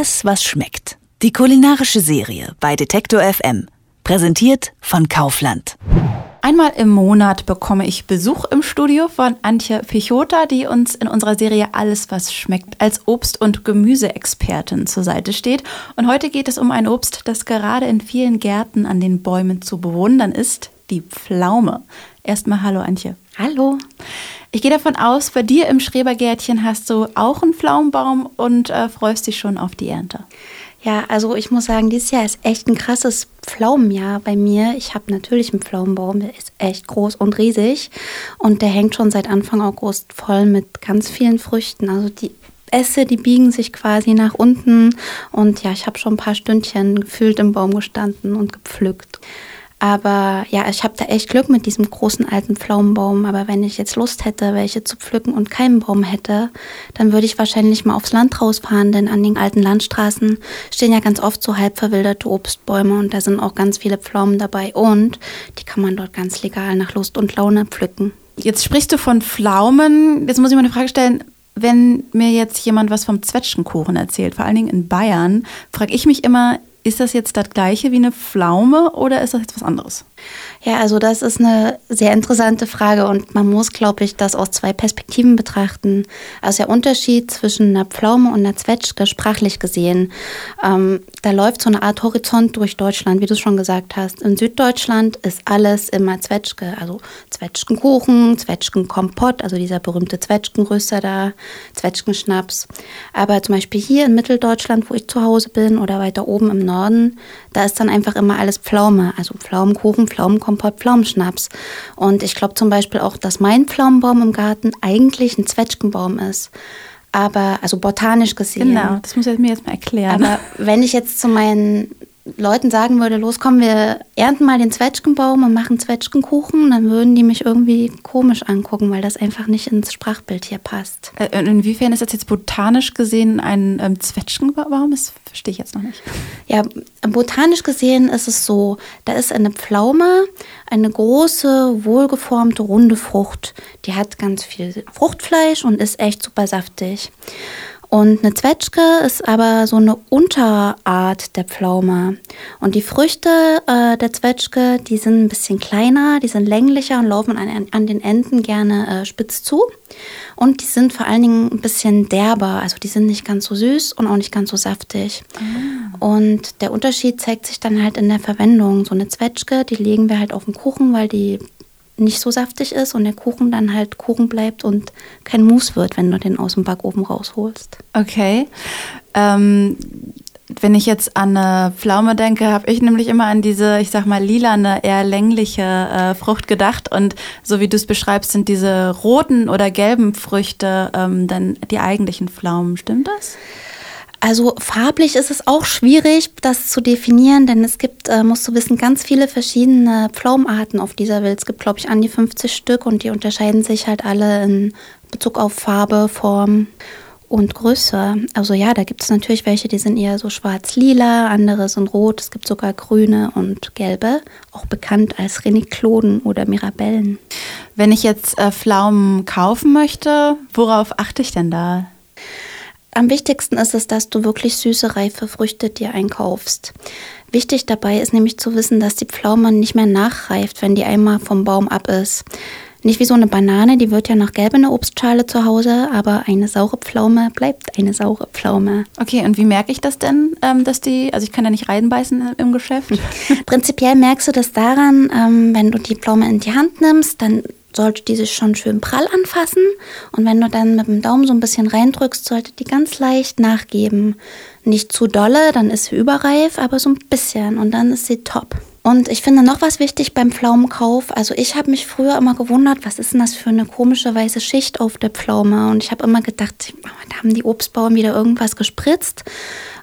Alles, was schmeckt. Die kulinarische Serie bei Detektor FM. Präsentiert von Kaufland. Einmal im Monat bekomme ich Besuch im Studio von Antje Pichota, die uns in unserer Serie Alles, was schmeckt, als Obst- und Gemüseexpertin zur Seite steht. Und heute geht es um ein Obst, das gerade in vielen Gärten an den Bäumen zu bewundern ist, die Pflaume. Erstmal hallo Antje. Hallo. Ich gehe davon aus, bei dir im Schrebergärtchen hast du auch einen Pflaumenbaum und äh, freust dich schon auf die Ernte. Ja, also ich muss sagen, dieses Jahr ist echt ein krasses Pflaumenjahr bei mir. Ich habe natürlich einen Pflaumenbaum, der ist echt groß und riesig und der hängt schon seit Anfang August voll mit ganz vielen Früchten. Also die Äste, die biegen sich quasi nach unten und ja, ich habe schon ein paar Stündchen gefühlt im Baum gestanden und gepflückt. Aber ja, ich habe da echt Glück mit diesem großen alten Pflaumenbaum. Aber wenn ich jetzt Lust hätte, welche zu pflücken und keinen Baum hätte, dann würde ich wahrscheinlich mal aufs Land rausfahren, denn an den alten Landstraßen stehen ja ganz oft so halb verwilderte Obstbäume und da sind auch ganz viele Pflaumen dabei und die kann man dort ganz legal nach Lust und Laune pflücken. Jetzt sprichst du von Pflaumen. Jetzt muss ich mal eine Frage stellen. Wenn mir jetzt jemand was vom Zwetschgenkuchen erzählt, vor allen Dingen in Bayern, frage ich mich immer, ist das jetzt das gleiche wie eine Pflaume oder ist das jetzt was anderes? Ja, also das ist eine sehr interessante Frage und man muss, glaube ich, das aus zwei Perspektiven betrachten. Also der Unterschied zwischen einer Pflaume und einer Zwetschge, sprachlich gesehen, ähm, da läuft so eine Art Horizont durch Deutschland, wie du schon gesagt hast. In Süddeutschland ist alles immer Zwetschge, also Zwetschgenkuchen, Zwetschgenkompott, also dieser berühmte Zwetschgenröster da, Zwetschgenschnaps. Aber zum Beispiel hier in Mitteldeutschland, wo ich zu Hause bin oder weiter oben im Norden, da ist dann einfach immer alles Pflaume, also Pflaumenkuchen, Pflaumenkompott, Pflaumenschnaps. Und ich glaube zum Beispiel auch, dass mein Pflaumenbaum im Garten eigentlich ein Zwetschgenbaum ist. Aber, also botanisch gesehen. Genau, das muss ich mir jetzt mal erklären. Aber wenn ich jetzt zu meinen Leuten sagen würde, los komm, wir ernten mal den Zwetschgenbaum und machen Zwetschgenkuchen, dann würden die mich irgendwie komisch angucken, weil das einfach nicht ins Sprachbild hier passt. Äh, inwiefern ist das jetzt botanisch gesehen ein ähm, Zwetschgenbaum? Das verstehe ich jetzt noch nicht. Ja, botanisch gesehen ist es so, da ist eine Pflaume, eine große, wohlgeformte, runde Frucht. Die hat ganz viel Fruchtfleisch und ist echt super saftig. Und eine Zwetschge ist aber so eine Unterart der Pflaume. Und die Früchte äh, der Zwetschge, die sind ein bisschen kleiner, die sind länglicher und laufen an, an den Enden gerne äh, spitz zu. Und die sind vor allen Dingen ein bisschen derber, also die sind nicht ganz so süß und auch nicht ganz so saftig. Ah. Und der Unterschied zeigt sich dann halt in der Verwendung. So eine Zwetschge, die legen wir halt auf den Kuchen, weil die nicht so saftig ist und der Kuchen dann halt Kuchen bleibt und kein Mousse wird, wenn du den aus dem Backofen rausholst. Okay. Ähm, wenn ich jetzt an eine Pflaume denke, habe ich nämlich immer an diese, ich sag mal, lilane, eher längliche äh, Frucht gedacht. Und so wie du es beschreibst, sind diese roten oder gelben Früchte ähm, dann die eigentlichen Pflaumen. Stimmt das? Also farblich ist es auch schwierig, das zu definieren, denn es gibt, äh, musst du wissen, ganz viele verschiedene Pflaumenarten auf dieser Welt. Es gibt, glaube ich, an die 50 Stück und die unterscheiden sich halt alle in Bezug auf Farbe, Form und Größe. Also ja, da gibt es natürlich welche, die sind eher so schwarz-lila, andere sind rot, es gibt sogar grüne und gelbe, auch bekannt als Renikloden oder Mirabellen. Wenn ich jetzt äh, Pflaumen kaufen möchte, worauf achte ich denn da? Am wichtigsten ist es, dass du wirklich süße, reife Früchte dir einkaufst. Wichtig dabei ist nämlich zu wissen, dass die Pflaume nicht mehr nachreift, wenn die einmal vom Baum ab ist. Nicht wie so eine Banane, die wird ja noch gelb in der Obstschale zu Hause, aber eine saure Pflaume bleibt eine saure Pflaume. Okay, und wie merke ich das denn, ähm, dass die, also ich kann ja nicht reinbeißen im Geschäft? Prinzipiell merkst du das daran, ähm, wenn du die Pflaume in die Hand nimmst, dann sollte die sich schon schön prall anfassen. Und wenn du dann mit dem Daumen so ein bisschen reindrückst, sollte die ganz leicht nachgeben. Nicht zu dolle, dann ist sie überreif, aber so ein bisschen und dann ist sie top. Und ich finde noch was wichtig beim Pflaumenkauf. Also ich habe mich früher immer gewundert, was ist denn das für eine komische weiße Schicht auf der Pflaume? Und ich habe immer gedacht, da haben die Obstbauern wieder irgendwas gespritzt.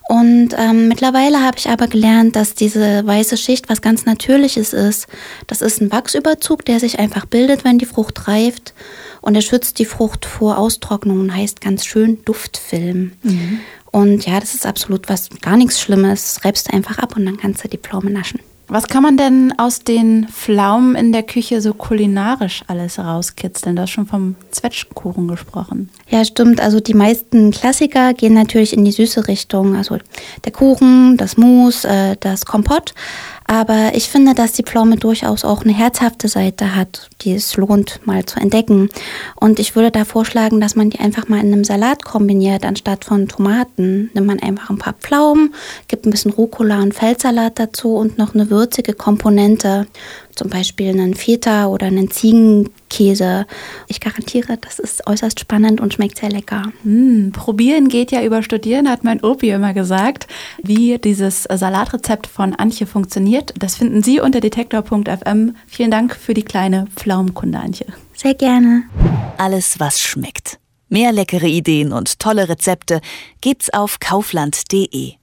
Und ähm, mittlerweile habe ich aber gelernt, dass diese weiße Schicht was ganz Natürliches ist. Das ist ein Wachsüberzug, der sich einfach bildet, wenn die Frucht reift. Und er schützt die Frucht vor Austrocknung und heißt ganz schön Duftfilm. Mhm. Und ja, das ist absolut was, gar nichts Schlimmes. Reibst du einfach ab und dann kannst du die Pflaume naschen. Was kann man denn aus den Pflaumen in der Küche so kulinarisch alles rauskitzeln? Du hast schon vom Zwetschgenkuchen gesprochen. Ja, stimmt. Also die meisten Klassiker gehen natürlich in die süße Richtung. Also der Kuchen, das Mousse, äh, das Kompott. Aber ich finde, dass die Pflaume durchaus auch eine herzhafte Seite hat, die es lohnt, mal zu entdecken. Und ich würde da vorschlagen, dass man die einfach mal in einem Salat kombiniert, anstatt von Tomaten. Nimmt man einfach ein paar Pflaumen, gibt ein bisschen Rucola und Feldsalat dazu und noch eine würzige Komponente zum Beispiel einen Feta oder einen Ziegenkäse. Ich garantiere, das ist äußerst spannend und schmeckt sehr lecker. Mm, probieren geht ja über Studieren, hat mein Opi immer gesagt. Wie dieses Salatrezept von Antje funktioniert, das finden Sie unter detektor.fm. Vielen Dank für die kleine Pflaumenkunde, Antje. Sehr gerne. Alles, was schmeckt. Mehr leckere Ideen und tolle Rezepte gibt's auf kaufland.de.